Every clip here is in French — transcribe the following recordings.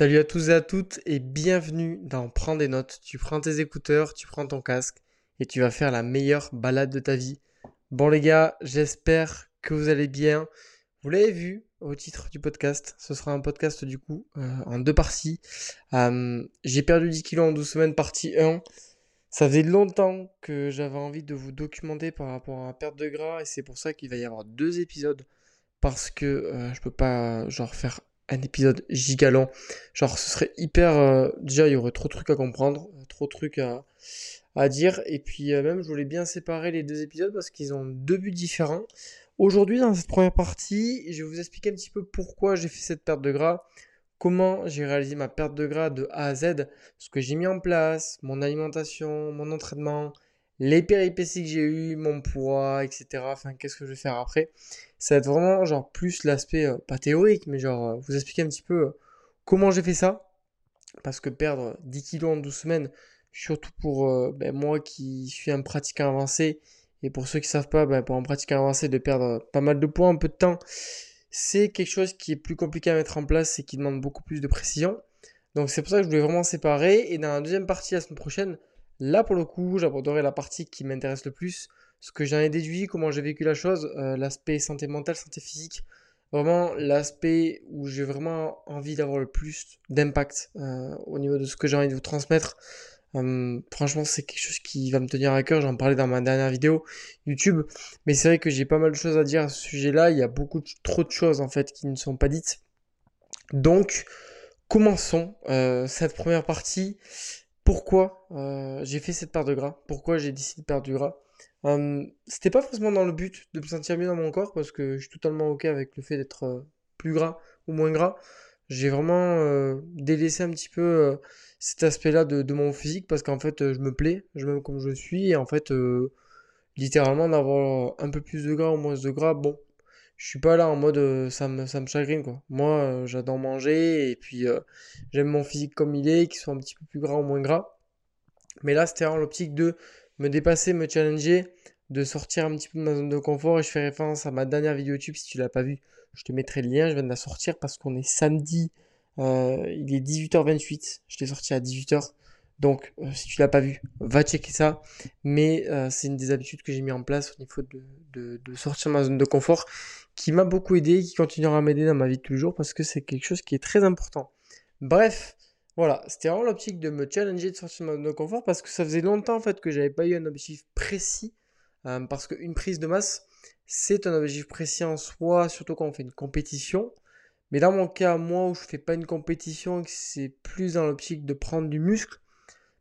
Salut à tous et à toutes et bienvenue dans Prends des notes. Tu prends tes écouteurs, tu prends ton casque et tu vas faire la meilleure balade de ta vie. Bon les gars, j'espère que vous allez bien. Vous l'avez vu au titre du podcast, ce sera un podcast du coup euh, en deux parties. Euh, j'ai perdu 10 kilos en 12 semaines, partie 1. Ça faisait longtemps que j'avais envie de vous documenter par rapport à la perte de gras et c'est pour ça qu'il va y avoir deux épisodes parce que euh, je peux pas genre faire un épisode gigalent. Genre, ce serait hyper. Euh, déjà, il y aurait trop de trucs à comprendre, trop de trucs à, à dire. Et puis, euh, même, je voulais bien séparer les deux épisodes parce qu'ils ont deux buts différents. Aujourd'hui, dans cette première partie, je vais vous expliquer un petit peu pourquoi j'ai fait cette perte de gras, comment j'ai réalisé ma perte de gras de A à Z, ce que j'ai mis en place, mon alimentation, mon entraînement, les péripéties que j'ai eues, mon poids, etc. Enfin, qu'est-ce que je vais faire après. Ça va être vraiment genre plus l'aspect, euh, pas théorique, mais genre euh, vous expliquer un petit peu euh, comment j'ai fait ça. Parce que perdre 10 kilos en 12 semaines, surtout pour ben, moi qui suis un pratiquant avancé, et pour ceux qui savent pas, ben, pour un pratiquant avancé, de perdre pas mal de poids en peu de temps, c'est quelque chose qui est plus compliqué à mettre en place et qui demande beaucoup plus de précision. Donc c'est pour ça que je voulais vraiment séparer. Et dans la deuxième partie la semaine prochaine, Là, pour le coup, j'aborderai la partie qui m'intéresse le plus, ce que j'en ai déduit, comment j'ai vécu la chose, euh, l'aspect santé mentale, santé physique, vraiment l'aspect où j'ai vraiment envie d'avoir le plus d'impact euh, au niveau de ce que j'ai envie de vous transmettre. Hum, franchement, c'est quelque chose qui va me tenir à cœur. J'en parlais dans ma dernière vidéo YouTube, mais c'est vrai que j'ai pas mal de choses à dire à ce sujet-là. Il y a beaucoup trop de choses en fait qui ne sont pas dites. Donc, commençons euh, cette première partie pourquoi euh, j'ai fait cette perte de gras, pourquoi j'ai décidé de perdre du gras? Euh, c'était pas forcément dans le but de me sentir mieux dans mon corps parce que je suis totalement ok avec le fait d'être euh, plus gras ou moins gras. J'ai vraiment délaissé un petit peu cet aspect-là de, mon physique parce qu'en fait je me plais, je m'aime comme je suis et en fait littéralement d'avoir un peu plus de gras ou moins de gras, bon, je suis pas là en mode euh, ça, me, ça me chagrine quoi. Moi euh, j'adore manger et puis euh, j'aime mon physique comme il est, qu'il soit un petit peu plus gras ou moins gras. Mais là c'était en l'optique de me dépasser, me challenger, de sortir un petit peu de ma zone de confort et je fais référence à ma dernière vidéo YouTube si tu l'as pas vue. Je te mettrai le lien, je viens de la sortir parce qu'on est samedi, il est 18h28, je l'ai sorti à 18h. Donc, euh, si tu l'as pas vu, va checker ça. Mais euh, c'est une des habitudes que j'ai mis en place au niveau de, sortir ma zone de confort, qui m'a beaucoup aidé, qui continuera à m'aider dans ma vie de tous parce que c'est quelque chose qui est très important. Bref, voilà, c'était vraiment l'optique de me challenger de sortir de ma zone confort, parce que ça faisait longtemps en fait que j'avais pas eu un objectif précis, euh, parce qu'une prise de masse, c'est un objectif précis en soi, surtout quand on fait une compétition. Mais dans mon cas, moi, où je fais pas une compétition, c'est plus dans l'optique de prendre du muscle,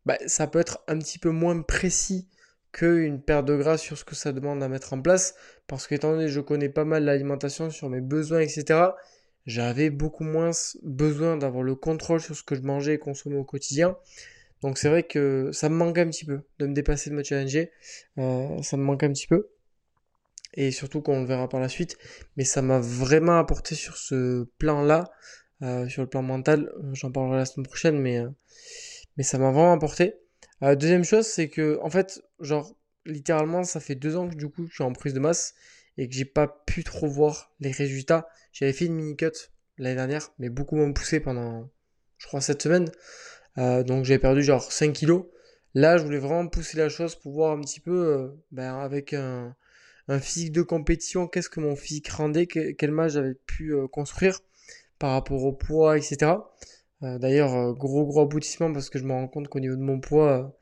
bah, ça peut être un petit peu moins précis qu'une perte de gras sur ce que ça demande à mettre en place. Parce qu'étant donné que je connais pas mal l'alimentation sur mes besoins, etc., j'avais beaucoup moins besoin d'avoir le contrôle sur ce que je mangeais et consommais au quotidien. Donc c'est vrai que ça me manque un petit peu de me dépasser, de me challenger. Euh, ça me manque un petit peu. Et surtout qu'on le verra par la suite. Mais ça m'a vraiment apporté sur ce plan-là, euh, sur le plan mental. J'en parlerai la semaine prochaine, mais euh, mais ça m'a vraiment apporté. Euh, deuxième chose, c'est que, en fait, genre, littéralement, ça fait deux ans que du coup, je suis en prise de masse et que j'ai pas pu trop voir les résultats. J'avais fait une mini cut l'année dernière, mais beaucoup moins poussé pendant, je crois, cette semaine. Euh, donc j'avais perdu genre 5 kilos. Là, je voulais vraiment pousser la chose pour voir un petit peu, euh, ben, avec un, physique de compétition, qu'est-ce que mon physique rendait, quel match j'avais pu construire par rapport au poids, etc. Euh, d'ailleurs, euh, gros gros aboutissement parce que je me rends compte qu'au niveau de mon poids,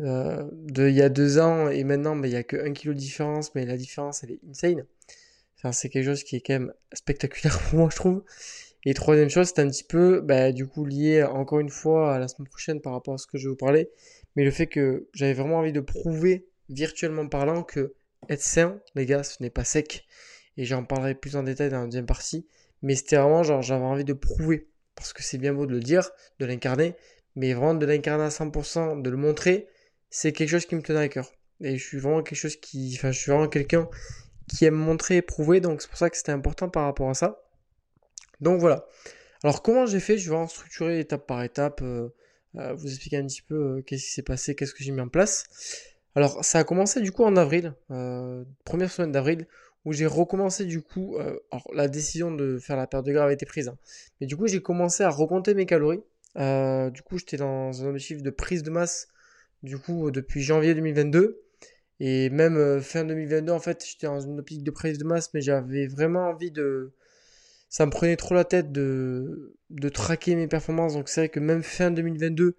euh, de il y a deux ans et maintenant, bah, il y a que 1 kg de différence, mais la différence elle est insane. Enfin, c'est quelque chose qui est quand même spectaculaire pour moi, je trouve. Et troisième chose, c'est un petit peu, bah, du coup, lié encore une fois à la semaine prochaine par rapport à ce que je vais vous parler, mais le fait que j'avais vraiment envie de prouver, virtuellement parlant, que être sain, les gars, ce n'est pas sec. Et j'en parlerai plus en détail dans la deuxième partie. Mais c'était vraiment genre, j'avais envie de prouver parce que c'est bien beau de le dire, de l'incarner, mais vraiment de l'incarner à 100%, de le montrer, c'est quelque chose qui me tenait à cœur. Et je suis vraiment quelque chose qui, enfin, je suis vraiment quelqu'un qui aime montrer et prouver, donc c'est pour ça que c'était important par rapport à ça. Donc voilà. Alors comment j'ai fait? Je vais vraiment structurer étape par étape, euh, euh, vous expliquer un petit peu euh, qu'est-ce qui s'est passé, qu'est-ce que j'ai mis en place. Alors ça a commencé du coup en avril, première semaine d'avril, où j'ai recommencé du coup. Alors, la décision de faire la perte de gras avait été prise. Hein. mais du coup, j'ai commencé à recompter mes calories. Du coup, j'étais dans un objectif de prise de masse, du coup, depuis janvier 2022. Et même euh, fin 2022, en fait, j'étais dans une optique de prise de masse, mais j'avais vraiment envie de. Ça me prenait trop la tête de, de traquer mes performances. Donc, c'est vrai que même fin 2022,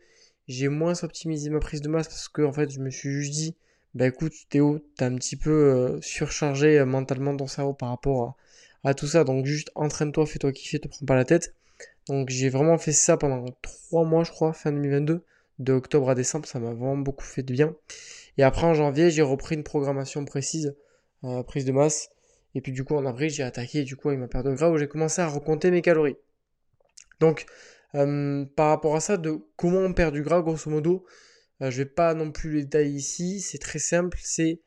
j'ai moins optimisé ma prise de masse parce que, en fait, je me suis juste dit bah écoute Théo, t'as un petit peu euh, surchargé euh, mentalement ton cerveau par rapport à, tout ça, donc juste entraîne-toi, fais-toi kiffer, te prends pas la tête. Donc j'ai vraiment fait ça pendant 3 mois je crois, fin 2022, de octobre à décembre, ça m'a vraiment beaucoup fait de bien. Et après en janvier j'ai repris une programmation précise, euh, prise de masse, et puis du coup en avril j'ai attaqué du coup avec ma perte de gras où j'ai commencé à recompter mes calories. Donc par rapport à ça, de comment on perd du gras grosso modo, euh, je vais pas non plus les détailler ici. C'est très simple. C'est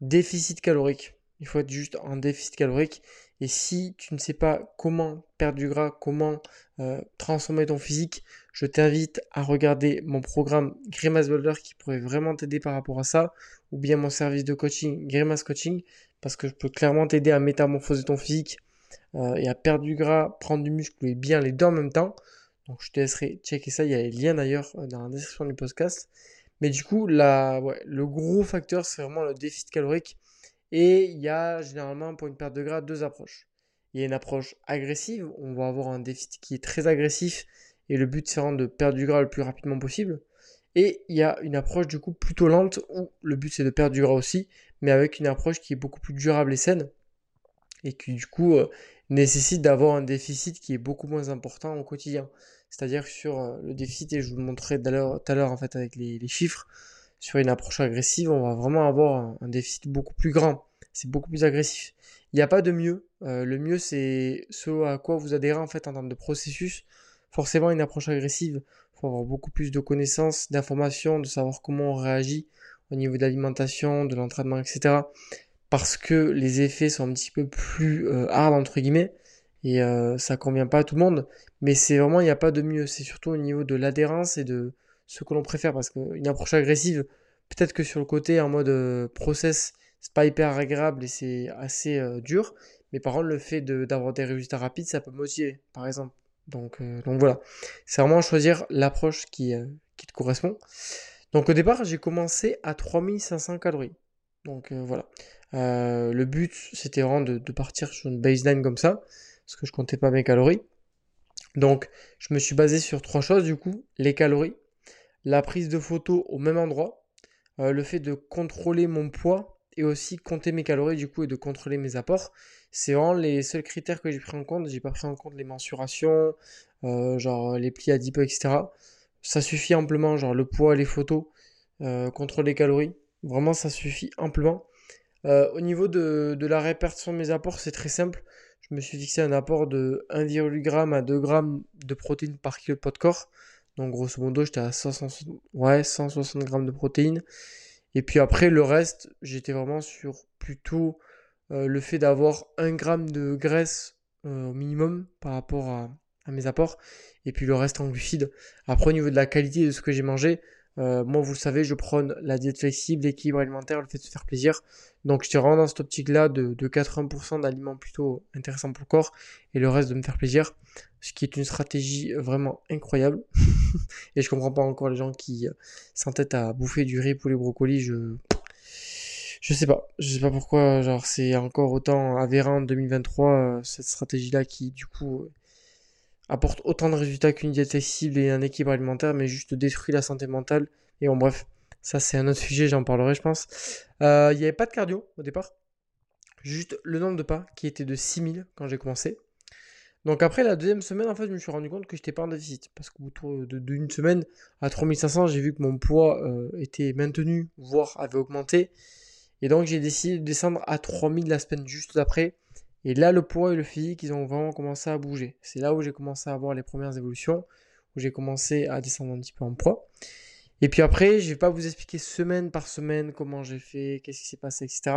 déficit calorique. Il faut être juste en déficit calorique. Et si tu ne sais pas comment perdre du gras, comment euh, transformer ton physique, je t'invite à regarder mon programme Grimace Builder qui pourrait vraiment t'aider par rapport à ça, ou bien mon service de coaching Grimace Coaching, parce que je peux clairement t'aider à métamorphoser ton physique euh, et à perdre du gras, prendre du muscle et bien les deux en même temps. Donc je te laisserai checker ça, il y a les liens d'ailleurs dans la description du podcast. Mais du coup, le gros facteur, c'est vraiment le déficit calorique. Et il y a généralement pour une perte de gras deux approches. Il y a une approche agressive, on va avoir un déficit qui est très agressif et le but c'est vraiment de perdre du gras le plus rapidement possible. Et il y a une approche du coup plutôt lente où le but c'est de perdre du gras aussi, mais avec une approche qui est beaucoup plus durable et saine et qui du coup euh, nécessite d'avoir un déficit qui est beaucoup moins important au quotidien. C'est-à-dire sur euh, le déficit, et je vous le montrerai tout à l'heure en fait avec les, chiffres, sur une approche agressive, on va vraiment avoir un, déficit beaucoup plus grand. C'est beaucoup plus agressif. Il n'y a pas de mieux. Euh, le mieux, c'est ce à quoi vous adhérez en fait en termes de processus. Forcément, une approche agressive, il faut avoir beaucoup plus de connaissances, d'informations, de savoir comment on réagit au niveau de l'alimentation, de l'entraînement, etc. Parce que les effets sont un petit peu plus euh, hard entre guillemets et euh, ça convient pas à tout le monde. Mais c'est vraiment, il n'y a pas de mieux. C'est surtout au niveau de l'adhérence et de ce que l'on préfère. Parce qu'une approche agressive, peut-être que sur le côté en mode euh, process, c'est pas hyper agréable et c'est assez euh, dur. Mais par contre, le fait d'avoir des résultats rapides, ça peut motiver, par exemple. Donc, donc voilà. C'est vraiment choisir l'approche qui, qui te correspond. Donc au départ, j'ai commencé à 3500 calories. Donc voilà. le but, c'était vraiment de, partir sur une baseline comme ça parce que je comptais pas mes calories. Donc, je me suis basé sur trois choses du coup les calories, la prise de photos au même endroit, euh, le fait de contrôler mon poids et aussi compter mes calories du coup et de contrôler mes apports. C'est vraiment les seuls critères que j'ai pris en compte. J'ai pas pris en compte les mensurations, euh, genre les plis adipeux, etc. Ça suffit amplement, genre le poids, les photos, euh, contrôler les calories. Vraiment, ça suffit amplement. au niveau de, de la répartition de mes apports, c'est très simple je me suis fixé un apport de 1,8 g à 2 g de protéines par kilo de poids de corps. Donc grosso modo, j'étais à 160, ouais, 160 g de protéines. Et puis après, le reste, j'étais vraiment sur plutôt euh, le fait d'avoir 1 g de graisse euh, au minimum par rapport à, à, mes apports. Et puis le reste en glucides. Après, au niveau de la qualité de ce que j'ai mangé, euh, moi, vous le savez, je prône la diète flexible, l'équilibre alimentaire, le fait de se faire plaisir. Donc, je suis vraiment dans cette optique-là de, 80% d'aliments plutôt intéressants pour le corps et le reste de me faire plaisir. Ce qui est une stratégie vraiment incroyable. et je comprends pas encore les gens qui s'entêtent à bouffer du riz pour les brocolis. Je, je sais pas. Je sais pas pourquoi. Genre, c'est encore autant avérant en 2023, euh, cette stratégie-là qui, du coup, apporte autant de résultats qu'une diète flexible et un équilibre alimentaire, mais juste détruit la santé mentale. Et en bref, ça c'est un autre sujet, j'en parlerai je pense. Euh, il n'y avait pas de cardio au départ, juste le nombre de pas qui était de 6000 quand j'ai commencé. Donc après la deuxième semaine, en fait, je me suis rendu compte que j'étais pas en déficit. Parce qu'au bout d'une semaine, à 3500, j'ai vu que mon poids euh, était maintenu, voire avait augmenté. Et donc j'ai décidé de descendre à 3000 la semaine juste d'après. Et là, le poids et le physique, ils ont vraiment commencé à bouger. C'est là où j'ai commencé à avoir les premières évolutions, où j'ai commencé à descendre un petit peu en poids. Et puis après, je vais pas vous expliquer semaine par semaine comment j'ai fait, qu'est-ce qui s'est passé, etc.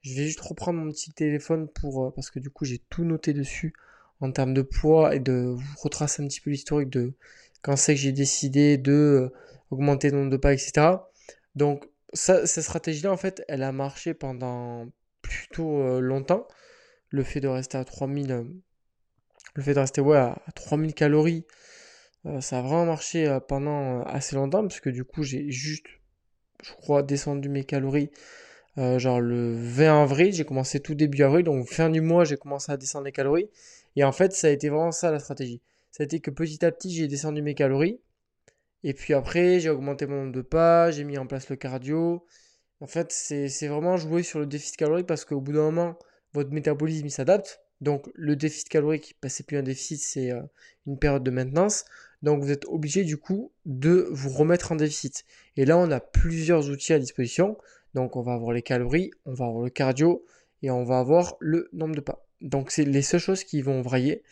Je vais juste reprendre mon petit téléphone pour, euh, parce que du coup, j'ai tout noté dessus en termes de poids et de vous retracer un petit peu l'historique de quand c'est que j'ai décidé de euh, augmenter le nombre de pas, etc. Donc, cette stratégie-là, en fait, elle a marché pendant plutôt longtemps. Le fait de rester à 3000, le fait de rester ouais, à 3000 calories, ça a vraiment marché pendant assez longtemps, parce que du coup, j'ai juste, je crois, descendu mes calories. genre le 20 avril, j'ai commencé tout début avril, donc fin du mois, j'ai commencé à descendre les calories. Et en fait, ça a été vraiment ça la stratégie. Ça a été que petit à petit, j'ai descendu mes calories. Et puis après, j'ai augmenté mon nombre de pas, j'ai mis en place le cardio. En fait, c'est vraiment jouer sur le déficit calorique parce qu'au bout d'un moment, votre métabolisme s'adapte. Donc le déficit calorique, bah, plus un déficit, c'est euh, une période de maintenance. Donc vous êtes obligé du coup de vous remettre en déficit. Et là, on a plusieurs outils à disposition. Donc on va avoir les calories, on va avoir le cardio et on va avoir le nombre de pas. Donc c'est les seules choses qui vont varier.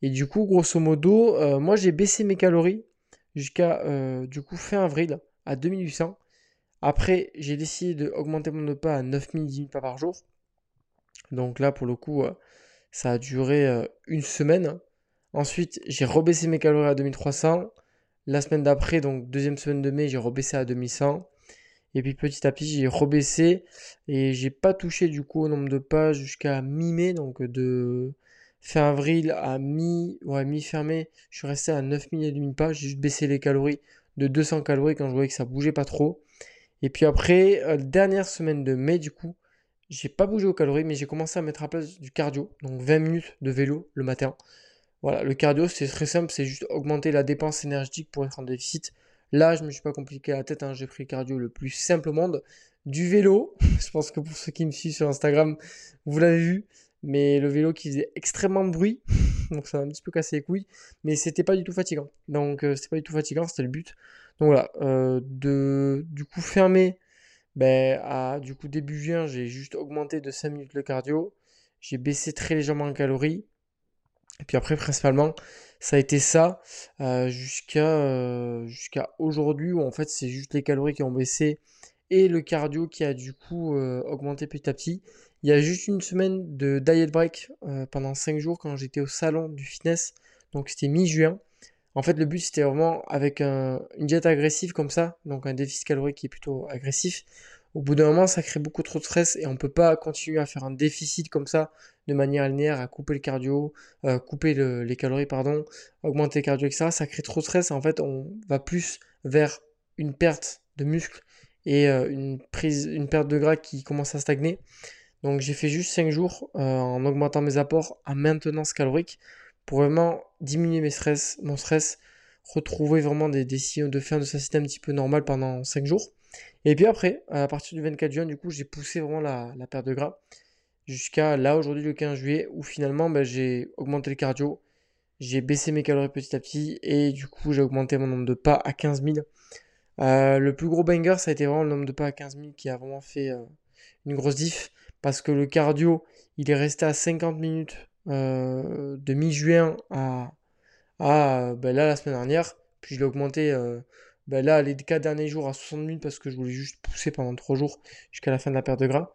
Et du coup, grosso modo, euh, moi j'ai baissé mes calories jusqu'à euh, du coup fin avril à 2800. Après, j'ai décidé d'augmenter mon nombre de pas à 9000 10 pas par jour. Donc là, pour le coup, ça a duré une semaine. Ensuite, j'ai rebaissé mes calories à 2300. La semaine d'après, donc deuxième semaine de mai, j'ai rebaissé à 2100. Et puis petit à petit, j'ai rebaissé et j'ai pas touché du coup au nombre de pas jusqu'à mi-mai, donc de fin avril à mi, ouais, mi-fermé, je suis resté à 9000 et demi pas. J'ai juste baissé les calories de 200 calories quand je voyais que ça bougeait pas trop. Et puis après, euh, dernière semaine de mai, du coup, j'ai pas bougé aux calories, mais j'ai commencé à mettre à place du cardio, donc 20 minutes de vélo le matin. Voilà, le cardio, c'est très simple, c'est juste augmenter la dépense énergétique pour être en déficit. Là, je me suis pas compliqué la tête, hein, j'ai pris le cardio le plus simple au monde. Du vélo, je pense que pour ceux qui me suivent sur Instagram, vous l'avez vu, mais le vélo qui faisait extrêmement de bruit, donc ça a un petit peu cassé les couilles, mais c'était pas du tout fatigant. Donc euh, c'était pas du tout fatigant, c'était le but. Donc voilà, euh, de, du coup fermé ben, du coup, début juin, j'ai juste augmenté de 5 minutes le cardio. J'ai baissé très légèrement en calories. Et puis après, principalement, ça a été ça euh, jusqu'à euh, jusqu'à aujourd'hui où en fait c'est juste les calories qui ont baissé et le cardio qui a du coup euh, augmenté petit à petit. Il y a juste une semaine de diet break pendant 5 jours quand j'étais au salon du fitness. Donc c'était mi-juin. En fait, le but, c'était vraiment avec une diète agressive comme ça, donc un déficit calorique qui est plutôt agressif. Au bout d'un moment, ça crée beaucoup trop de stress et on ne peut pas continuer à faire un déficit comme ça de manière linéaire, à couper le cardio, euh, couper les calories, pardon, augmenter le cardio, etc. Ça crée trop de stress. En fait, on va plus vers une perte de muscle et euh, une prise, une perte de gras qui commence à stagner. Donc j'ai fait juste 5 jours euh, en augmentant mes apports à maintenance calorique pour vraiment diminuer mes stress, mon stress, retrouver vraiment des, signaux de fin de satiété un petit peu normal pendant 5 jours. Et puis après, à partir du 24 juin, du coup, j'ai poussé vraiment la, perte de gras jusqu'à là, aujourd'hui, le 15 juillet, où finalement, bah, j'ai augmenté le cardio, j'ai baissé mes calories petit à petit, et du coup, j'ai augmenté mon nombre de pas à 15 000. Euh, le plus gros banger, ça a été vraiment le nombre de pas à 15 000 qui a vraiment fait euh, une grosse diff, parce que le cardio, il est resté à 50 minutes euh, de mi-juin à, à ben là la semaine dernière. Puis je l'ai augmenté euh, ben là les 4 derniers jours à 60 minutes parce que je voulais juste pousser pendant 3 jours jusqu'à la fin de la perte de gras.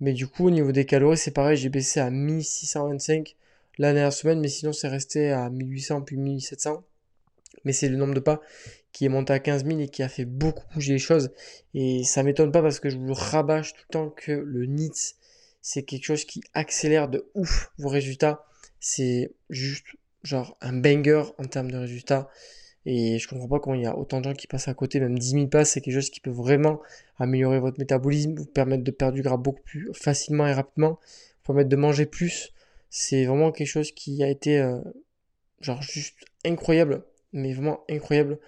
Mais du coup au niveau des calories c'est pareil, j'ai baissé à 1625 la dernière semaine, mais sinon c'est resté à 1800 puis 1700. Mais c'est le nombre de pas qui est monté à 15 000 et qui a fait beaucoup bouger les choses. Et ça m'étonne pas parce que je vous rabâche tout le temps que le NITS c'est quelque chose qui accélère de ouf vos résultats. C'est juste genre un banger en termes de résultats. Et je comprends pas comment il y a autant de gens qui passent à côté, même 10 000 passes, c'est quelque chose qui peut vraiment améliorer votre métabolisme, vous permettre de perdre du gras beaucoup plus facilement et rapidement, vous permettre de manger plus. C'est vraiment quelque chose qui a été euh, genre juste incroyable, mais vraiment incroyable.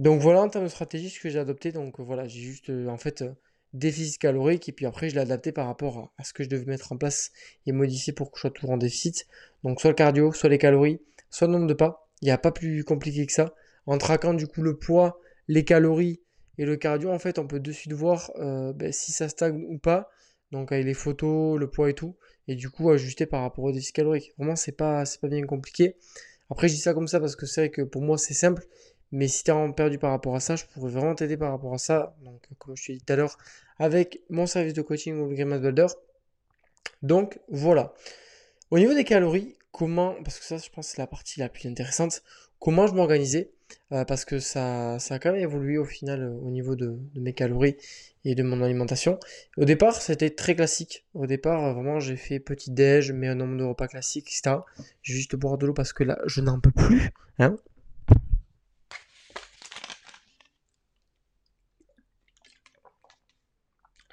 Donc voilà en termes de stratégie ce que j'ai adopté. Donc voilà, j'ai juste euh, en fait euh, déficit calorique et puis après je l'ai adapté par rapport à, ce que je devais mettre en place et modifier pour que je sois toujours en déficit. Donc soit le cardio, soit les calories, soit le nombre de pas. Il n'y a pas plus compliqué que ça. En traquant du coup le poids, les calories et le cardio, en fait, on peut de suite voir euh, ben, si ça stagne ou pas. Donc avec les photos, le poids et tout. Et du coup ajuster par rapport au déficit calorique. Vraiment c'est pas, c'est pas bien compliqué. Après je dis ça comme ça parce que c'est vrai que pour moi c'est simple. Mais si tu vraiment perdu par rapport à ça, je pourrais vraiment t'aider par rapport à ça. Donc, comme je t'ai dit tout à l'heure, avec mon service de coaching ou le Game Builder. Donc, voilà. Au niveau des calories, comment, parce que ça, je pense, c'est la partie la plus intéressante, comment je m'organisais euh, parce que ça, ça a quand même évolué au final euh, au niveau de, de mes calories et de mon alimentation. Au départ, c'était très classique. Au départ, euh, vraiment, j'ai fait petit déj, mais un nombre de repas classiques, etc. J'ai juste boire de l'eau parce que là, je n'en peux plus. Hein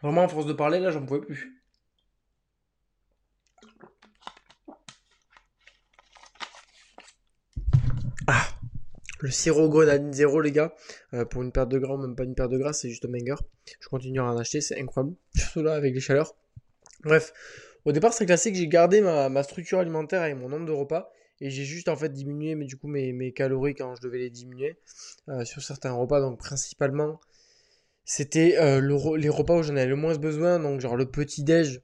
Vraiment, à force de parler, là, j'en pouvais plus. Ah, le sirop grenadine zéro, les gars, euh, pour une perte de gras, même pas une perte de gras, c'est juste un banger. Je continue à en acheter, c'est incroyable, surtout là avec les chaleurs. Bref, au départ, c'est classique, j'ai gardé ma, structure alimentaire et mon nombre de repas. Et j'ai juste en fait diminué mais du coup mes, calories quand je devais les diminuer euh, sur certains repas. Donc principalement c'était euh, les repas où j'en avais le moins besoin, donc genre le petit-déj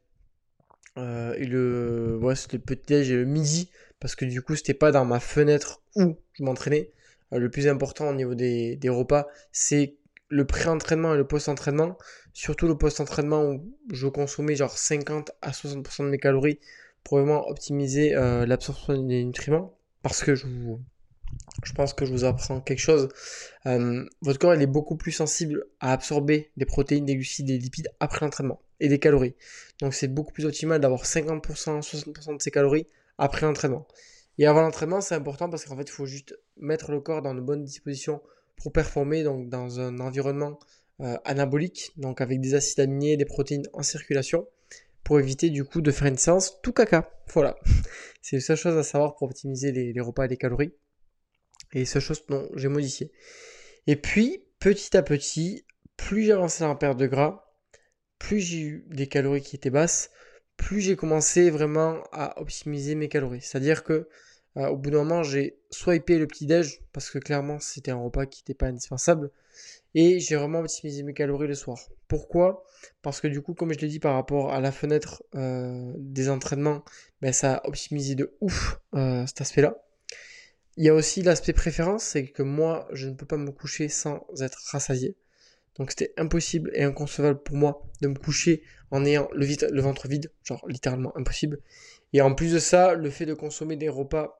euh, et le, ouais, le petit-déj et le midi, parce que du coup, c'était pas dans ma fenêtre où je m'entraînais. Euh, le plus important au niveau des, des repas, c'est le pré-entraînement et le post-entraînement. Surtout le post-entraînement où je consommais genre 50 à 60% de mes calories pour vraiment optimiser l'absorption des nutriments. Parce que je vous, je pense que je vous apprends quelque chose. Euh, votre corps est beaucoup plus sensible à absorber des protéines, des glucides, des lipides après l'entraînement et des calories. Donc c'est beaucoup plus optimal d'avoir 50%, 60% de ses calories après l'entraînement. Et avant l'entraînement, c'est important parce qu'en fait, il faut juste mettre le corps dans de bonnes dispositions pour performer donc dans un environnement euh, anabolique, donc avec des acides aminés, des protéines en circulation, pour éviter du coup de faire une séance tout caca. Voilà. C'est la seule chose à savoir pour optimiser les repas et les calories. Et seule chose, non, j'ai modifié. Et puis, petit à petit, plus avancé dans la perte de gras, plus j'ai eu des calories qui étaient basses, plus j'ai commencé vraiment à optimiser mes calories. C'est-à-dire que euh, au bout d'un moment, j'ai swipé le petit-déj, parce que clairement, c'était un repas qui n'était pas indispensable, et j'ai vraiment optimisé mes calories le soir. Pourquoi? Parce que du coup, comme je l'ai dit par rapport à la fenêtre euh, des entraînements, ben, ça a optimisé de ouf euh, cet aspect-là. Il y a aussi l'aspect préférence, c'est que moi, je ne peux pas me coucher sans être rassasié. Donc c'était impossible et inconcevable pour moi de me coucher en ayant le, ventre vide, genre littéralement impossible. Et en plus de ça, le fait de consommer des repas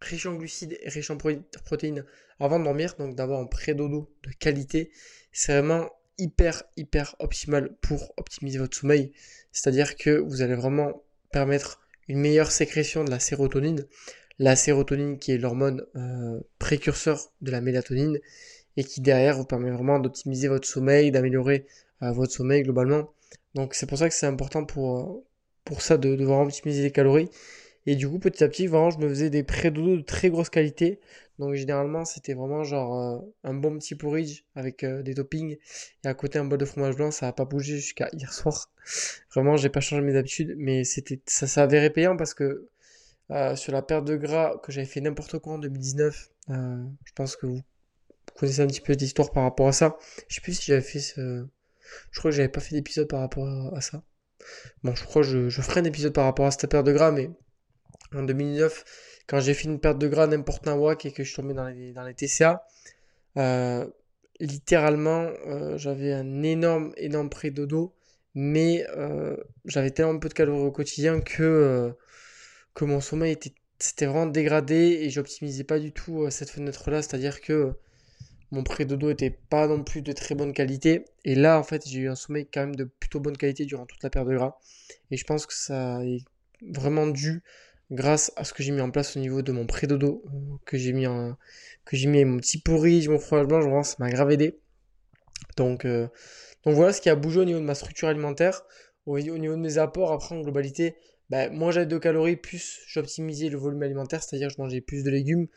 riches en glucides et riches en protéines avant de dormir, donc d'avoir un pré-dodo de qualité, c'est vraiment hyper hyper optimal pour optimiser votre sommeil. C'est-à-dire que vous allez vraiment permettre une meilleure sécrétion de la sérotonine, la sérotonine qui est l'hormone euh, précurseur de la mélatonine et qui derrière vous permet vraiment d'optimiser votre sommeil, d'améliorer euh, votre sommeil globalement. Donc c'est pour ça que c'est important pour, euh, ça de devoir optimiser les calories. Et du coup petit à petit vraiment je me faisais des pré-dodo de très grosse qualité. Donc généralement c'était vraiment genre un bon petit porridge avec des toppings et à côté un bol de fromage blanc. Ça n'a pas bougé jusqu'à hier soir. Vraiment j'ai pas changé mes habitudes mais c'était ça s'avérait payant parce que euh, sur la perte de gras que j'avais fait n'importe quoi en 2019. Euh, je pense que vous connaissez un petit peu d'histoire par rapport à ça. Je sais plus si j'avais fait ce... Je crois que j'avais pas fait d'épisode par rapport à ça. Bon, je crois que je, ferai un épisode par rapport à cette perte de gras, mais en 2009, quand j'ai fait une perte de gras n'importe où et que je tombé dans les, dans les TCA, euh, littéralement, j'avais un énorme, énorme pré-dodo, mais j'avais tellement peu de calories au quotidien que mon sommeil était, c'était vraiment dégradé et j'optimisais pas du tout euh, cette fenêtre-là, c'est-à-dire que mon pré-dodo était pas non plus de très bonne qualité. Et là, en fait, j'ai eu un sommeil quand même de plutôt bonne qualité durant toute la perte de gras. Et je pense que ça est vraiment dû grâce à ce que j'ai mis en place au niveau de mon pré-dodo, euh, que j'ai mis en, que j'ai mis mon petit pourri, mon fromage blanc, pense, ça m'a grave aidé. Donc, euh, donc voilà ce qui a bougé au niveau de ma structure alimentaire. Au niveau de mes apports, après en globalité, bah, moi j'avais de calories, plus j'optimisais le volume alimentaire, c'est-à-dire je mangeais plus de légumes.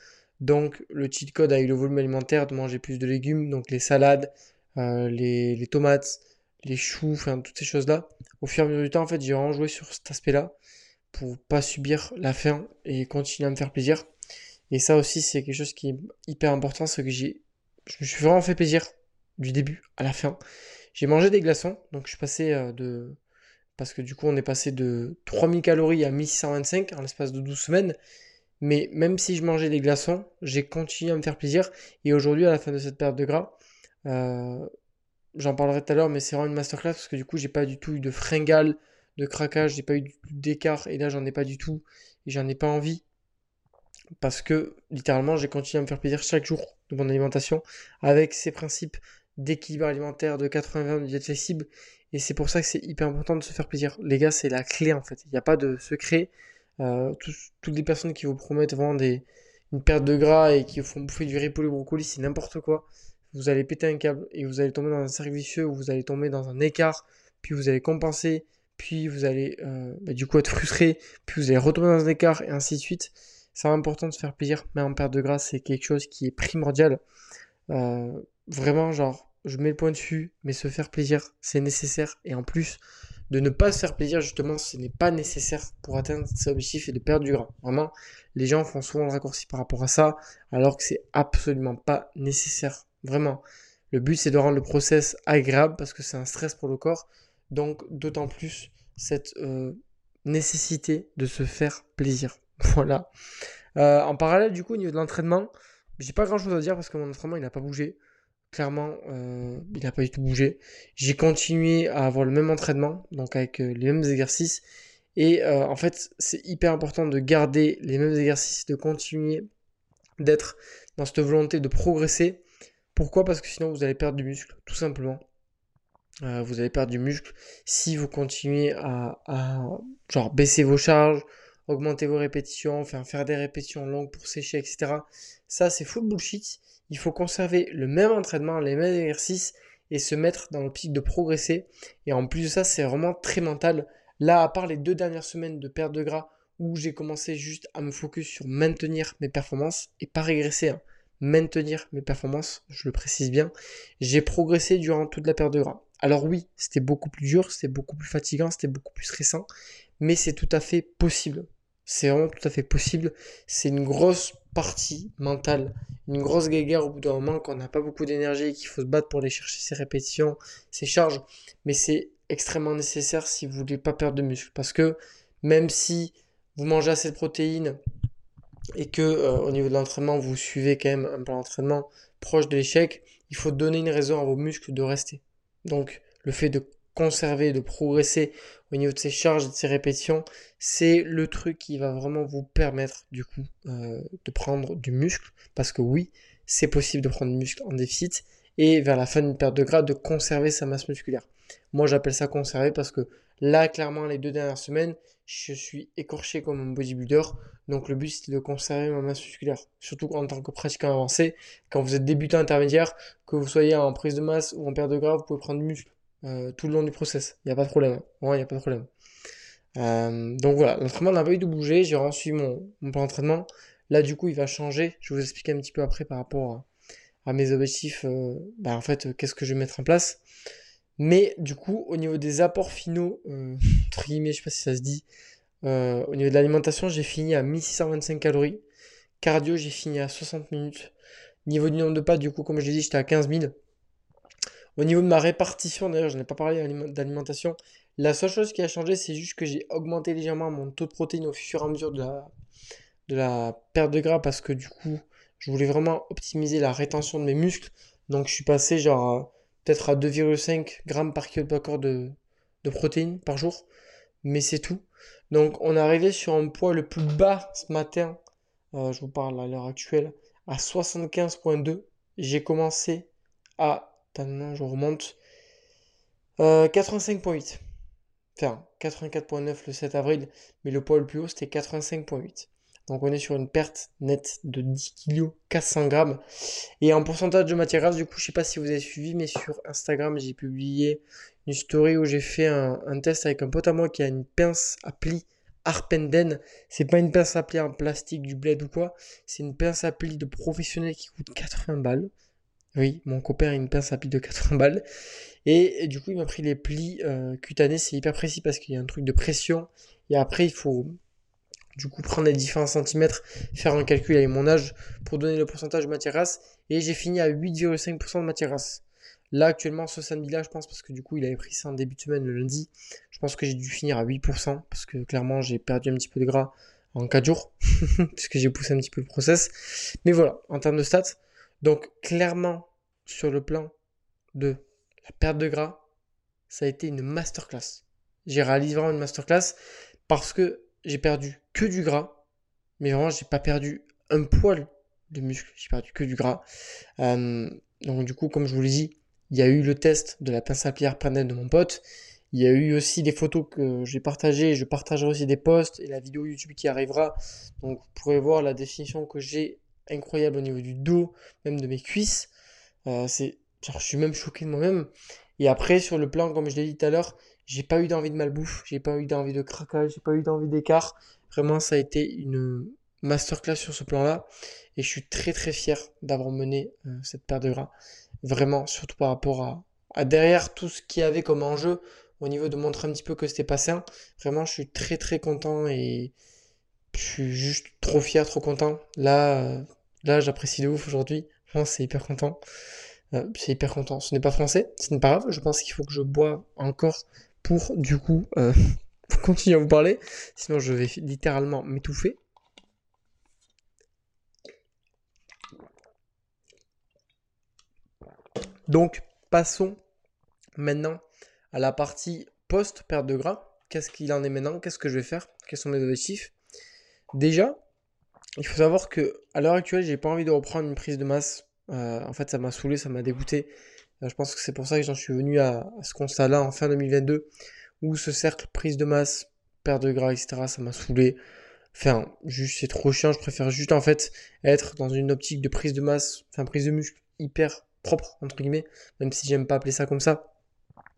Donc le cheat code avec le volume alimentaire de manger plus de légumes, donc les salades, euh, les, tomates, les choux, enfin toutes ces choses-là. Au fur et à mesure du temps, en fait, j'ai vraiment joué sur cet aspect-là pour pas subir la faim et continuer à me faire plaisir. Et ça aussi, c'est quelque chose qui est hyper important, c'est que j'ai, je me suis vraiment fait plaisir du début à la fin. J'ai mangé des glaçons, donc je suis passé euh, de parce que du coup on est passé de 3000 calories à 1625 en l'espace de 12 semaines. Mais même si je mangeais des glaçons, j'ai continué à me faire plaisir. Et aujourd'hui, à la fin de cette période de gras, euh, j'en parlerai tout à l'heure, mais c'est vraiment une masterclass parce que du coup, j'ai pas du tout eu de fringale, de craquage, j'ai pas eu d'écart. Et là, j'en ai pas du tout. Et j'en ai pas envie. parce que littéralement j'ai continué à me faire plaisir chaque jour de mon alimentation avec ces principes d'équilibre alimentaire, de 80-20, de diète flexible. Et c'est pour ça que c'est hyper important de se faire plaisir. Les gars, c'est la clé en fait. Il n'y a pas de secret. Euh, toutes les personnes qui vous promettent vraiment des, une perte de gras et qui vous font bouffer du riz pour brocoli, c'est n'importe quoi. Vous allez péter un câble et vous allez tomber dans un cercle vicieux où vous allez tomber dans un écart, puis vous allez compenser, puis vous allez euh, bah, du coup être frustré, puis vous allez retomber dans un écart et ainsi de suite. C'est important de se faire plaisir, mais en perte de gras, c'est quelque chose qui est primordial. Euh, vraiment, genre, je mets le point dessus, mais se faire plaisir, c'est nécessaire. Et en plus, de ne pas se faire plaisir, justement, ce n'est pas nécessaire pour atteindre ses objectifs et de perdre du. Vraiment, les gens font souvent le raccourci par rapport à ça, alors que c'est absolument pas nécessaire. Vraiment. Le but, c'est de rendre le process agréable parce que c'est un stress pour le corps. Donc, d'autant plus cette euh, nécessité de se faire plaisir. Voilà. Euh, en parallèle, du coup, au niveau de l'entraînement, j'ai pas grand chose à dire parce que mon entraînement, il n'a pas bougé. Clairement, euh, il n'a pas du tout bougé. J'ai continué à avoir le même entraînement, donc avec les mêmes exercices. Et en fait, c'est hyper important de garder les mêmes exercices, de continuer d'être dans cette volonté de progresser. Pourquoi? Parce que sinon, vous allez perdre du muscle, tout simplement. Euh, vous allez perdre du muscle si vous continuez à, genre baisser vos charges, augmenter vos répétitions, faire, faire des répétitions longues pour sécher, etc. Ça, c'est full bullshit. Il faut conserver le même entraînement, les mêmes exercices et se mettre dans l'optique de progresser. Et en plus de ça, c'est vraiment très mental. Là, à part les deux dernières semaines de perte de gras où j'ai commencé juste à me focus sur maintenir mes performances et pas régresser, hein. maintenir mes performances, je le précise bien, j'ai progressé durant toute la perte de gras. Alors oui, c'était beaucoup plus dur, c'était beaucoup plus fatigant, c'était beaucoup plus stressant, mais c'est tout à fait possible. C'est vraiment tout à fait possible. C'est une grosse partie mentale, une grosse guéguerre au bout d'un moment quand on n'a pas beaucoup d'énergie et qu'il faut se battre pour aller chercher ses répétitions, ses charges. Mais c'est extrêmement nécessaire si vous voulez pas perdre de muscle. Parce que même si vous mangez assez de protéines et que euh, au niveau de l'entraînement vous suivez quand même un plan d'entraînement proche de l'échec, il faut donner une raison à vos muscles de rester. Donc le fait de conserver, de progresser au niveau de ses charges et de ses répétitions, c'est le truc qui va vraiment vous permettre du coup euh, de prendre du muscle. Parce que oui, c'est possible de prendre du muscle en déficit et vers la fin d'une perte de gras de conserver sa masse musculaire. Moi j'appelle ça conserver parce que là clairement les deux dernières semaines, je suis écorché comme un bodybuilder. Donc le but c'est de conserver ma masse musculaire. Surtout en tant que pratiquant avancé, quand vous êtes débutant intermédiaire, que vous soyez en prise de masse ou en perte de gras, vous pouvez prendre du muscle euh, tout le long du process. Il n'y a pas de problème. Ouais, il n'y a pas de problème. Euh, donc voilà, l'entraînement n'a pas eu de bouger. J'ai reçu mon, plan d'entraînement. Là du coup il va changer. Je vais vous expliquer un petit peu après par rapport à, mes objectifs. Euh, bah, en fait, qu'est-ce que je vais mettre en place. Mais du coup, au niveau des apports finaux, entre guillemets, je sais pas si ça se dit, au niveau de l'alimentation, j'ai fini à 1625 calories. Cardio, j'ai fini à 60 minutes. Niveau du nombre de pas, du coup, comme je l'ai dit, j'étais à 15 000. Au niveau de ma répartition, d'ailleurs, je n'ai pas parlé d'alimentation. La seule chose qui a changé, c'est juste que j'ai augmenté légèrement mon taux de protéines au fur et à mesure de la, de la perte de gras parce que du coup, je voulais vraiment optimiser la rétention de mes muscles. Donc, je suis passé genre peut-être à 2,5 grammes par kilo de, de protéines par jour. Mais c'est tout. Donc on est arrivé sur un poids le plus bas ce matin, euh, je vous parle à l'heure actuelle, à 75.2. J'ai commencé à, je remonte, 85.8. Euh, enfin, 84.9 le 7 avril, mais le poids le plus haut c'était 85.8. Donc on est sur une perte nette de 10 kg 400 grammes. Et en pourcentage de matière grasse, du coup, je sais pas si vous avez suivi, mais sur Instagram, j'ai publié une story où j'ai fait un, test avec un pote à moi qui a une pince à pli Arpenden. C'est pas une pince à pli en plastique du bled ou quoi. C'est une pince à pli de professionnel qui coûte 80 balles. Oui, mon copain a une pince à pli de 80 balles. Et, du coup, il m'a pris les plis euh, cutanés. C'est hyper précis parce qu'il y a un truc de pression. Et après, il faut du coup prendre les différents centimètres, faire un calcul avec mon âge pour donner le pourcentage de matière grasse. Et j'ai fini à 8,5% de matière grasse. Là, actuellement, ce samedi-là, je pense, parce que du coup, il avait pris ça en début de semaine le lundi, je pense que j'ai dû finir à 8%, parce que clairement, j'ai perdu un petit peu de gras en 4 jours, puisque j'ai poussé un petit peu le process. Mais voilà, en termes de stats, donc clairement, sur le plan de la perte de gras, ça a été une masterclass. J'ai réalisé vraiment une masterclass parce que j'ai perdu que du gras, mais vraiment, j'ai pas perdu un poil de muscle, j'ai perdu que du gras. Euh, donc du coup, comme je vous l'ai dit, il y a eu le test de la pince à plier panel de mon pote. Il y a eu aussi des photos que j'ai partagées. Je partagerai aussi des posts et la vidéo YouTube qui arrivera. Donc vous pourrez voir la définition que j'ai incroyable au niveau du dos, même de mes cuisses. Euh, c'est, je suis même choqué de moi-même. Et après, sur le plan, comme je l'ai dit tout à l'heure, j'ai pas eu d'envie de malbouffe, j'ai pas eu d'envie de craquage, j'ai pas eu d'envie d'écart. Vraiment, ça a été une masterclass sur ce plan-là. Et je suis très très fier d'avoir mené euh, cette paire de gras. Vraiment, surtout par rapport à, à derrière tout ce qu'il y avait comme enjeu au niveau de montrer un petit peu que c'était pas sain. Vraiment, je suis très très content et je suis juste trop fier, trop content. Là, euh, là, j'apprécie de ouf aujourd'hui. Vraiment, c'est hyper content. Euh, c'est hyper content. Ce n'est pas français, ce n'est pas grave. Je pense qu'il faut que je bois encore pour, du coup, euh, continuer à vous parler. Sinon, je vais littéralement m'étouffer. Donc, passons maintenant à la partie post-perte de gras. Qu'est-ce qu'il en est maintenant? Qu'est-ce que je vais faire? Quels sont mes objectifs? Déjà, il faut savoir que à l'heure actuelle, j'ai pas envie de reprendre une prise de masse. Euh, en fait, ça m'a saoulé, ça m'a dégoûté. Euh, je pense que c'est pour ça que j'en suis venu à, ce constat-là en fin 2022, où ce cercle prise de masse, perte de gras, etc., ça m'a saoulé. Enfin, juste, c'est trop chiant. Je préfère juste en fait être dans une optique de prise de masse, enfin prise de muscle hyper propre entre guillemets, même si j'aime pas appeler ça comme ça,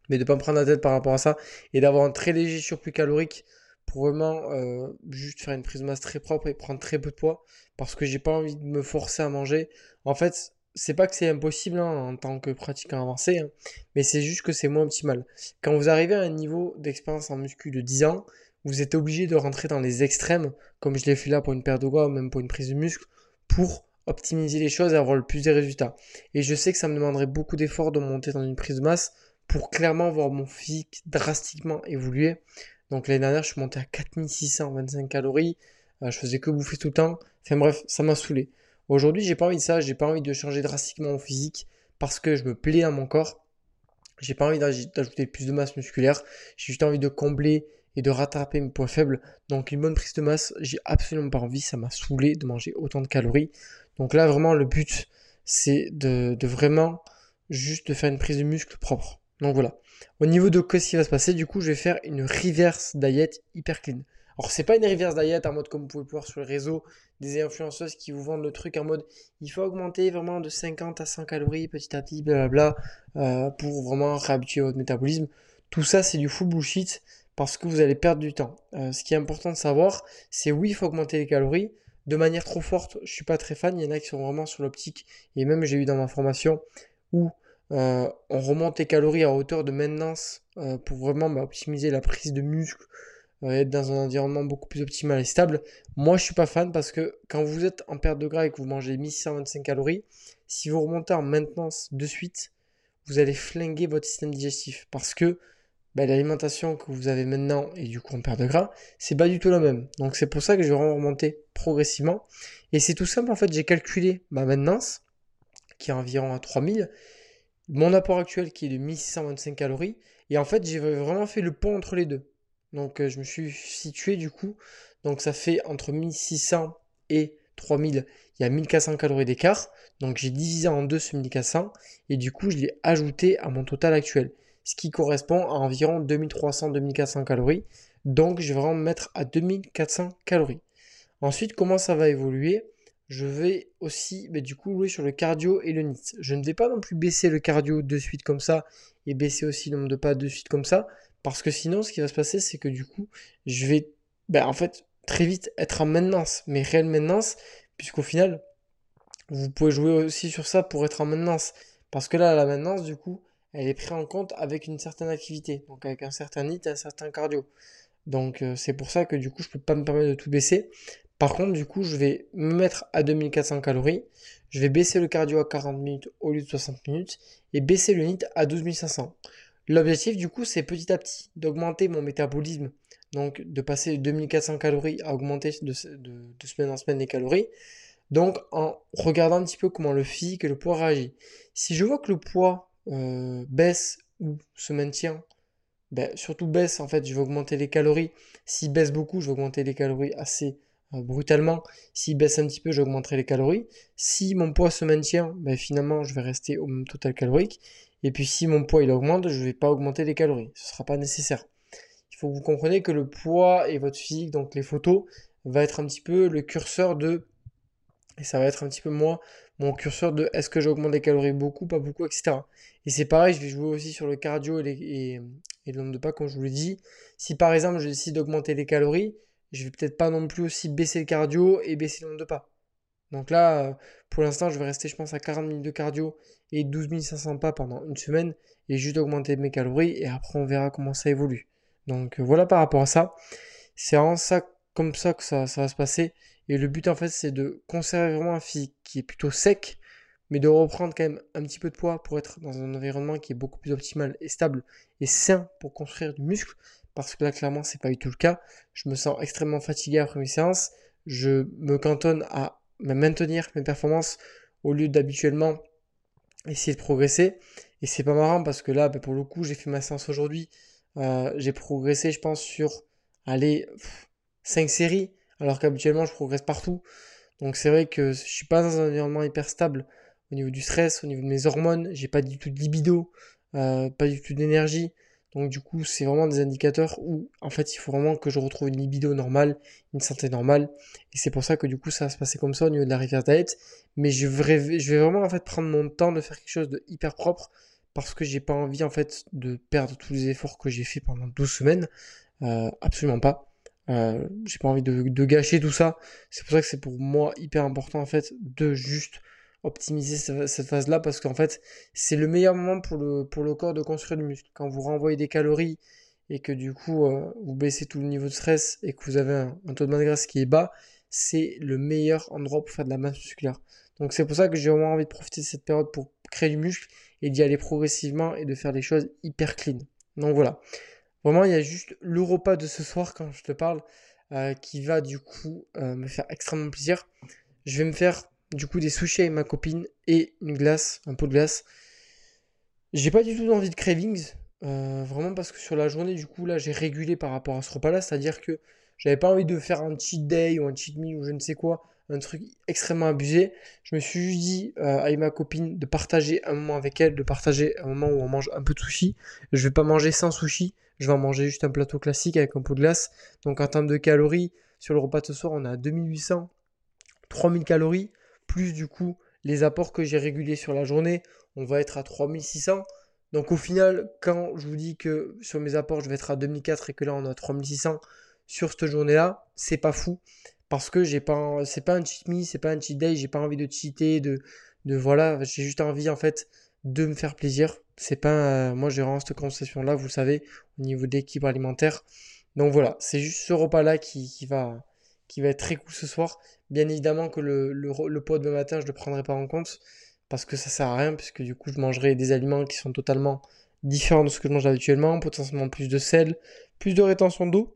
mais de pas me prendre la tête par rapport à ça et d'avoir un très léger surplus calorique pour vraiment euh, juste faire une prise de masse très propre et prendre très peu de poids parce que j'ai pas envie de me forcer à manger. En fait, c'est pas que c'est impossible hein, en tant que pratiquant avancé, hein, mais c'est juste que c'est moins optimal. Quand vous arrivez à un niveau d'expérience en muscu de 10 ans, vous êtes obligé de rentrer dans les extrêmes, comme je l'ai fait là pour une paire de gras ou même pour une prise de muscle, pour optimiser les choses et avoir le plus de résultats. Et je sais que ça me demanderait beaucoup d'efforts de monter dans une prise de masse pour clairement voir mon physique drastiquement évoluer. Donc l'année dernière, je suis monté à 4625 calories. Euh, je faisais que bouffer tout le temps. Enfin bref, ça m'a saoulé. Aujourd'hui, j'ai pas envie de ça. J'ai pas envie de changer drastiquement mon physique parce que je me plais dans mon corps. J'ai pas envie d'ajouter plus de masse musculaire. J'ai juste envie de combler et de rattraper mes points faibles. Donc une bonne prise de masse, j'ai absolument pas envie. Ça m'a saoulé de manger autant de calories. Donc là, vraiment, le but, c'est de, de vraiment juste de faire une prise de muscle propre. Donc voilà. Au niveau de ce qui va se passer, du coup, je vais faire une reverse diet hyper clean. Alors, c'est pas une reverse diet en mode comme vous pouvez voir sur le réseau, des influenceuses qui vous vendent le truc en mode il faut augmenter vraiment de 50 à 100 calories petit à petit, blablabla, euh, pour vraiment réhabituer votre métabolisme. Tout ça, c'est du full bullshit parce que vous allez perdre du temps. Euh, ce qui est important de savoir, c'est oui, il faut augmenter les calories. De manière trop forte, je suis pas très fan. Il y en a qui sont vraiment sur l'optique, et même j'ai eu dans ma formation où euh, on remonte les calories à hauteur de maintenance euh, pour vraiment bah, optimiser la prise de muscle, euh, être dans un environnement beaucoup plus optimal et stable. Moi, je suis pas fan parce que quand vous êtes en perte de gras et que vous mangez 1625 calories, si vous remontez en maintenance de suite, vous allez flinguer votre système digestif parce que bah, l'alimentation que vous avez maintenant et du coup en perte de gras, c'est pas du tout la même. Donc c'est pour ça que je vais remonter progressivement. Et c'est tout simple en fait, j'ai calculé ma maintenance qui est environ à 3000 mon apport actuel qui est de 1625 calories. Et en fait, j'ai vraiment fait le pont entre les deux. Donc, euh, je me suis situé du coup. Donc, ça fait entre 1600 et 3000, il y a 1400 calories d'écart. Donc, j'ai divisé en deux ce 1400. Et du coup, je l'ai ajouté à mon total actuel. Ce qui correspond à environ 2300-2400 calories. Donc, je vais vraiment me mettre à 2400 calories. Ensuite, comment ça va évoluer? Je vais aussi du coup jouer sur le cardio et le NIT. Je ne vais pas non plus baisser le cardio de suite comme ça et baisser aussi le nombre de pas de suite comme ça parce que sinon ce qui va se passer c'est que du coup je vais ben, en fait très vite être en maintenance mais réelle maintenance puisqu'au final vous pouvez jouer aussi sur ça pour être en maintenance. Parce que là la maintenance du coup elle est prise en compte avec une certaine activité donc avec un certain NIT et un certain cardio. Donc euh, c'est pour ça que du coup je peux pas me permettre de tout baisser par contre, du coup, je vais me mettre à 2400 calories. Je vais baisser le cardio à 40 minutes au lieu de 60 minutes et baisser le NIT à 12500. L'objectif, du coup, c'est petit à petit d'augmenter mon métabolisme. Donc, de passer de 2400 calories à augmenter de, semaine en semaine les calories. Donc, en regardant un petit peu comment le physique et le poids réagit. Si je vois que le poids euh, baisse ou se maintient, ben, surtout baisse, en fait, je vais augmenter les calories. S'il baisse beaucoup, je vais augmenter les calories assez brutalement. S'il baisse un petit peu, j'augmenterai les calories. Si mon poids se maintient, ben, finalement, je vais rester au même total calorique. Et puis si mon poids il augmente, je ne vais pas augmenter les calories. Ce ne sera pas nécessaire. Il faut que vous compreniez que le poids et votre physique, donc les photos, va être un petit peu le curseur de... Et ça va être un petit peu moi, mon curseur de est-ce que j'augmente les calories beaucoup, pas beaucoup, etc. Et c'est pareil, je vais jouer aussi sur le cardio et, et, et le nombre de pas, comme je vous l'ai dit. Si par exemple je décide d'augmenter les calories, je vais peut-être pas non plus aussi baisser le cardio et baisser le nombre de pas. Donc là, euh, pour l'instant, je vais rester, je pense, à 40 minutes de cardio et 12 500 pas pendant une semaine et juste augmenter mes calories et après on verra comment ça évolue. Donc euh, voilà par rapport à ça. C'est vraiment ça, comme ça que ça, ça va se passer. Et le but en fait, c'est de conserver vraiment un physique qui est plutôt sec, mais de reprendre quand même un petit peu de poids pour être dans un environnement qui est beaucoup plus optimal et stable et sain pour construire du muscle. Parce que là, clairement, c'est pas du tout le cas. Je me sens extrêmement fatigué après mes séances. Je me cantonne à maintenir mes performances au lieu d'habituellement essayer de progresser. Et c'est pas marrant parce que là, bah, pour le coup, j'ai fait ma séance aujourd'hui. Euh, j'ai progressé, je pense, sur, allez, 5 séries, alors qu'habituellement, je progresse partout. Donc c'est vrai que je suis pas dans un environnement hyper stable au niveau du stress, au niveau de mes hormones, j'ai pas du tout de libido, euh, pas du tout d'énergie. Donc du coup, c'est vraiment des indicateurs où en fait, il faut vraiment que je retrouve une libido normale, une santé normale. Et c'est pour ça que du coup, ça va se passer comme ça au niveau de la rivière diet. Mais je vais, vraiment en fait prendre mon temps de faire quelque chose de hyper propre parce que j'ai pas envie en fait de perdre tous les efforts que j'ai fait pendant 12 semaines. Euh, absolument pas. Euh, j'ai pas envie de gâcher tout ça. C'est pour ça que c'est pour moi hyper important en fait de juste optimiser cette phase-là parce qu'en fait, c'est le meilleur moment pour le, pour le corps de construire du muscle. Quand vous renvoyez des calories et que du coup, euh, vous baissez tout le niveau de stress et que vous avez un, taux de masse grasse qui est bas, c'est le meilleur endroit pour faire de la masse musculaire. Donc c'est pour ça que j'ai vraiment envie de profiter de cette période pour créer du muscle et d'y aller progressivement et de faire des choses hyper clean. Donc voilà. Vraiment, il y a juste le repas de ce soir quand je te parle euh, qui va du coup euh, me faire extrêmement plaisir. Je vais me faire du coup des sushis avec ma copine et une glace, un pot de glace. J'ai pas du tout envie de cravings, euh, vraiment parce que sur la journée, du coup, là, j'ai régulé par rapport à ce repas-là, c'est-à-dire que j'avais pas envie de faire un cheat day ou un cheat meal ou je ne sais quoi, un truc extrêmement abusé. Je me suis juste dit euh, avec ma copine de partager un moment avec elle, de partager un moment où on mange un peu de sushi. Je vais pas manger sans sushi, je vais en manger juste un plateau classique avec un pot de glace. Donc en termes de calories, sur le repas de ce soir, on a 2800, 3000 calories plus du coup les apports que j'ai régulés sur la journée, on va être à 3600. Donc au final, quand je vous dis que sur mes apports, je vais être à 2004 et que là on est à 3600 sur cette journée-là, c'est pas fou parce que j'ai pas c'est pas un cheat me, c'est pas un cheat day, j'ai pas envie de cheater de de voilà, j'ai juste envie en fait de me faire plaisir. C'est pas euh, moi j'ai vraiment cette concession là, vous savez, au niveau d'équilibre alimentaire. Donc voilà, c'est juste ce repas là qui va qui va être très cool ce soir. Bien évidemment que le, pot de matin, je ne le prendrai pas en compte parce que ça sert à rien, puisque du coup, je mangerai des aliments qui sont totalement différents de ce que je mange habituellement, potentiellement plus de sel, plus de rétention d'eau.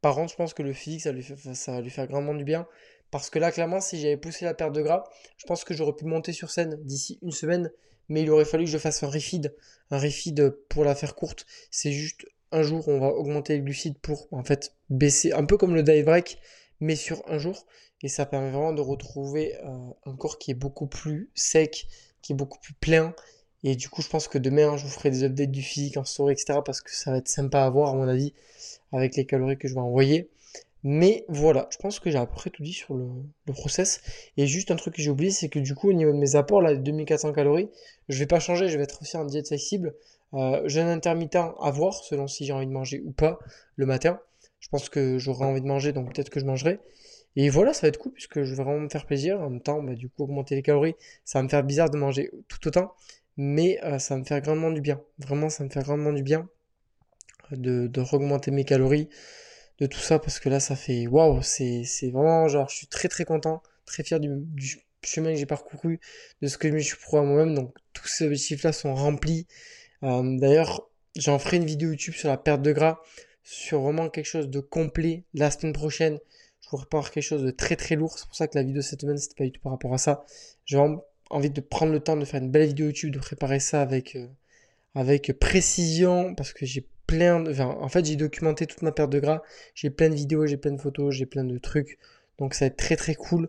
Par contre, je pense que le physique, ça, lui fait, ça va lui faire grandement du bien. Parce que là, clairement, si j'avais poussé la perte de gras, je pense que j'aurais pu monter sur scène d'ici une semaine. Mais il aurait fallu que je fasse un refeed. Un refeed, pour la faire courte, c'est juste un jour, on va augmenter les glucides pour en fait baisser, un peu comme le diet break, mais sur un jour. Et ça permet vraiment de retrouver euh, un corps qui est beaucoup plus sec, qui est beaucoup plus plein. Et du coup, je pense que demain, je vous ferai des updates du physique en story, etc. Parce que ça va être sympa à voir, à mon avis, avec les calories que je vais envoyer. Mais voilà, je pense que j'ai à peu près tout dit sur le, le process. Et juste un truc que j'ai oublié, c'est que du coup, au niveau de mes apports, là, 2400 calories, je vais pas changer, je vais être aussi en diète flexible. Euh, jeûne intermittent à voir, selon si j'ai envie de manger ou pas le matin. Je pense que j'aurai envie de manger, donc peut-être que je mangerai. Et voilà, ça va être cool puisque je vais vraiment me faire plaisir. En même temps, bah, du coup, augmenter les calories, ça va me faire bizarre de manger tout autant, mais euh, ça va me faire grandement du bien. Vraiment, ça me fait grandement du bien de, de augmenter mes calories, de tout ça, parce que là, ça fait waouh, c'est vraiment genre, je suis très très content, très fier du, du chemin que j'ai parcouru, de ce que je me suis prouvé à moi-même. Donc, tous ces objectifs-là sont remplis. Euh, d'ailleurs, j'en ferai une vidéo YouTube sur la perte de gras, sur vraiment quelque chose de complet la semaine prochaine. Je vous prépare quelque chose de très très lourd. C'est pour ça que la vidéo cette semaine, c'était pas du tout par rapport à ça. J'ai vraiment envie de prendre le temps de faire une belle vidéo YouTube, de préparer ça avec, euh, avec précision, parce que j'ai plein de... en fait, j'ai documenté toute ma perte de gras. J'ai plein de vidéos, j'ai plein de photos, j'ai plein de trucs. Donc ça va être très très cool.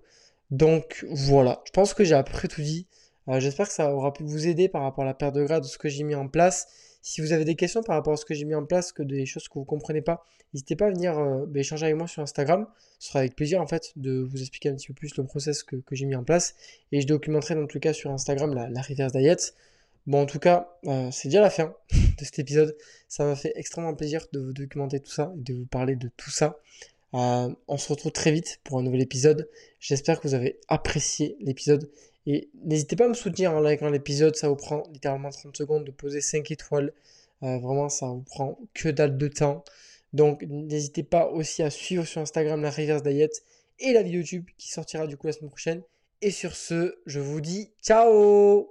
Donc voilà, je pense que j'ai à peu près tout dit. Euh, j'espère que ça aura pu vous aider par rapport à la perte de gras, de ce que j'ai mis en place. Si vous avez des questions par rapport à ce que j'ai mis en place, que des choses que vous ne comprenez pas, n'hésitez pas à venir euh, bah, échanger avec moi sur Instagram. Ce sera avec plaisir en fait de vous expliquer un petit peu plus le process que, j'ai mis en place. Et je documenterai dans tout cas sur Instagram la, la reverse diet. Bon, en tout cas, euh, c'est déjà la fin de cet épisode. Ça m'a fait extrêmement plaisir de vous documenter tout ça et de vous parler de tout ça. Euh, on se retrouve très vite pour un nouvel épisode. J'espère que vous avez apprécié l'épisode. Et n'hésitez pas à me soutenir en likant l'épisode. Ça vous prend littéralement 30 secondes de poser 5 étoiles. Euh, vraiment, ça vous prend que dalle de temps. Donc, n'hésitez pas aussi à suivre sur Instagram la Reverse Diet et la vidéo YouTube qui sortira du coup la semaine prochaine. Et sur ce, je vous dis ciao